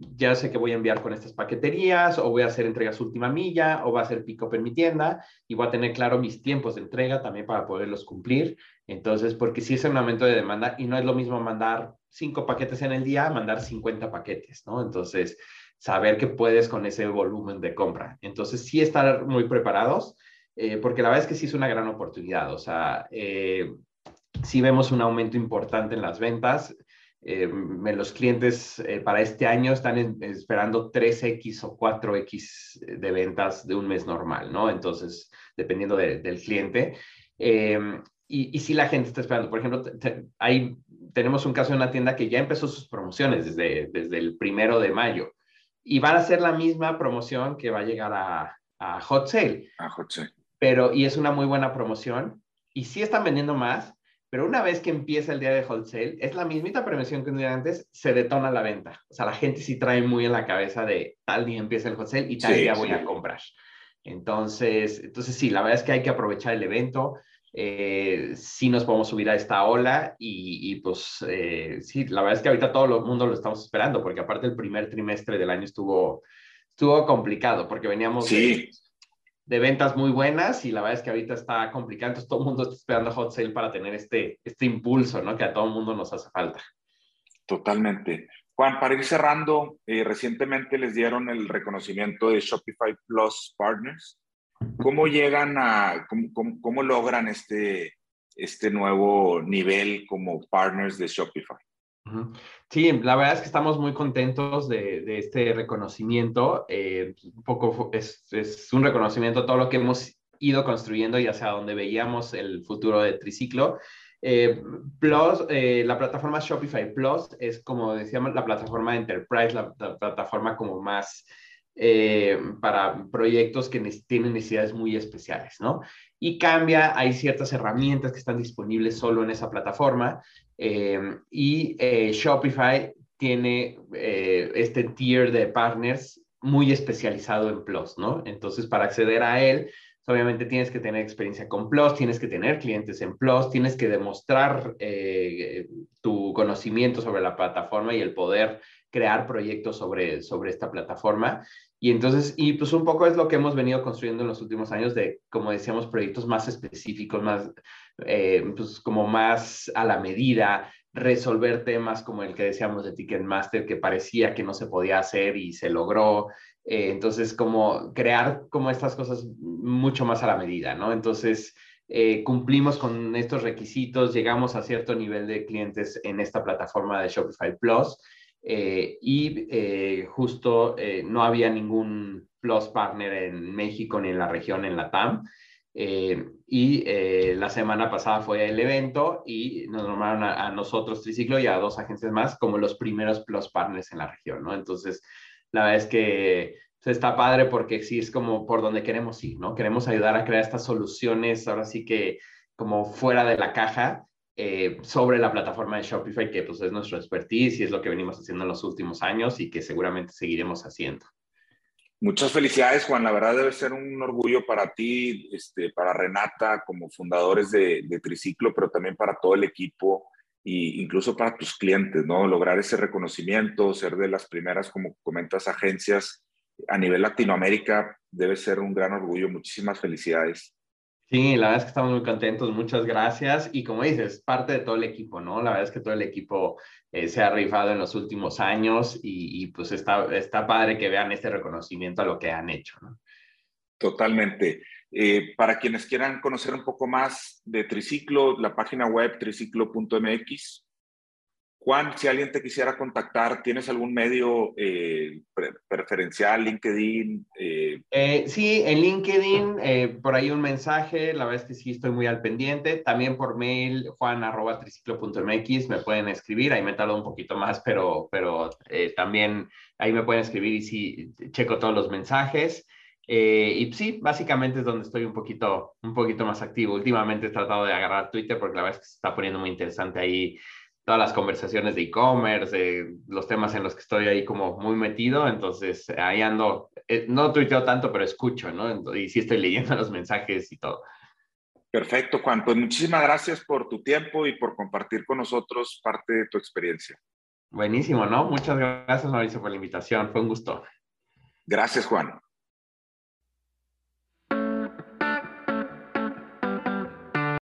ya sé que voy a enviar con estas paqueterías o voy a hacer entregas última milla o va a ser pick-up en mi tienda y voy a tener claro mis tiempos de entrega también para poderlos cumplir. Entonces, porque sí es un aumento de demanda y no es lo mismo mandar cinco paquetes en el día, mandar 50 paquetes, ¿no? Entonces, saber que puedes con ese volumen de compra. Entonces, sí estar muy preparados, eh, porque la verdad es que sí es una gran oportunidad. O sea, eh, sí vemos un aumento importante en las ventas. Eh, los clientes eh, para este año están esperando 3X o 4X de ventas de un mes normal, ¿no? Entonces, dependiendo del cliente. Em, y, y si la gente está esperando, por ejemplo, ahí tenemos un caso de una tienda que ya empezó sus promociones desde, desde el primero de mayo y van a ser la misma promoción que va a llegar a, a Hot Sale. A Hot Sale. Pero, y es una muy buena promoción y sí están vendiendo más, pero una vez que empieza el día de wholesale, es la mismita prevención que un día antes, se detona la venta. O sea, la gente sí trae muy en la cabeza de tal día empieza el wholesale y tal día voy a comprar. Entonces, entonces sí, la verdad es que hay que aprovechar el evento. Eh, sí nos podemos subir a esta ola y, pues eh, sí, la verdad es que ahorita todo el mundo lo estamos esperando porque aparte el primer trimestre del año estuvo, estuvo complicado porque veníamos sí de ventas muy buenas y la verdad es que ahorita está complicado, todo el mundo está esperando hot sale para tener este, este impulso, ¿no? Que a todo el mundo nos hace falta. Totalmente. Juan, para ir cerrando, eh, recientemente les dieron el reconocimiento de Shopify Plus Partners. ¿Cómo llegan a, cómo, cómo logran este, este nuevo nivel como partners de Shopify? Sí, la verdad es que estamos muy contentos de, este reconocimiento. Eh, un poco es, un reconocimiento a todo lo que hemos ido construyendo y hacia donde veíamos el futuro de Triciclo. Eh, Plus, eh, la plataforma Shopify Plus es como decíamos la plataforma Enterprise, la, plataforma como más para proyectos que tienen necesidades muy especiales, ¿no? Y cambia, hay ciertas herramientas que están disponibles solo en esa plataforma y eh, Shopify tiene eh, este tier de partners muy especializado en Plus, ¿no? Entonces, para acceder a él, obviamente tienes que tener experiencia con Plus, tienes que tener clientes en Plus, tienes que demostrar eh, tu conocimiento sobre la plataforma y el poder crear proyectos sobre, sobre esta plataforma. Y entonces, y pues un poco es lo que hemos venido construyendo en los últimos años de, como decíamos, proyectos más específicos, más, eh, pues como más a la medida, resolver temas como el que decíamos de Ticketmaster, que parecía que no se podía hacer y se logró. Eh, entonces, como crear como estas cosas mucho más a la medida, ¿no? Entonces, eh, cumplimos con estos requisitos, llegamos a cierto nivel de clientes en esta plataforma de Shopify Plus eh, y eh, justo eh, no había ningún Plus Partner en México ni en la región, en la TAM. y la semana pasada fue el evento y nos nombraron a, nosotros, Triciclo, y a dos agencias más como los primeros Plus Partners en la región, ¿no? Entonces, la verdad es que pues, está padre porque sí es como por donde queremos ir, ¿no? Queremos ayudar a crear estas soluciones, ahora sí que como fuera de la caja, eh, sobre la plataforma de Shopify, que pues es nuestro expertise y es lo que venimos haciendo en los últimos años y que seguramente seguiremos haciendo. Muchas felicidades, Juan. La verdad debe ser un orgullo para ti, este, para Renata como fundadores de, Triciclo, pero también para todo el equipo e incluso para tus clientes, ¿no? Lograr ese reconocimiento, ser de las primeras, como comentas, agencias a nivel Latinoamérica, debe ser un gran orgullo. Muchísimas felicidades. Sí, la verdad es que estamos muy contentos, muchas gracias. Y como dices, parte de todo el equipo, ¿no? La verdad es que todo el equipo eh, se ha rifado en los últimos años y, pues está, está padre que vean este reconocimiento a lo que han hecho, ¿no? Totalmente. Eh, para quienes quieran conocer un poco más de Triciclo, la página web triciclo.mx. Juan, si alguien te quisiera contactar, ¿tienes algún medio eh, preferencial, LinkedIn? Eh? Eh, sí, en LinkedIn, por ahí un mensaje, la verdad es que sí estoy muy al pendiente. También por mail, juan.triciclo.mx, me pueden escribir, ahí me tardo un poquito más, pero, pero también ahí me pueden escribir y sí, checo todos los mensajes. y sí, básicamente es donde estoy un poquito, un poquito más activo. Últimamente he tratado de agarrar Twitter porque la verdad es que se está poniendo muy interesante ahí todas las conversaciones de e-commerce, los temas en los que estoy ahí como muy metido, entonces ahí ando, eh, no tuiteo tanto, pero escucho, ¿no? Y sí estoy leyendo los mensajes y todo. Perfecto, Juan. Pues muchísimas gracias por tu tiempo y por compartir con nosotros parte de tu experiencia. Buenísimo, ¿no? Muchas gracias, Mauricio, por la invitación. Fue un gusto. Gracias, Juan.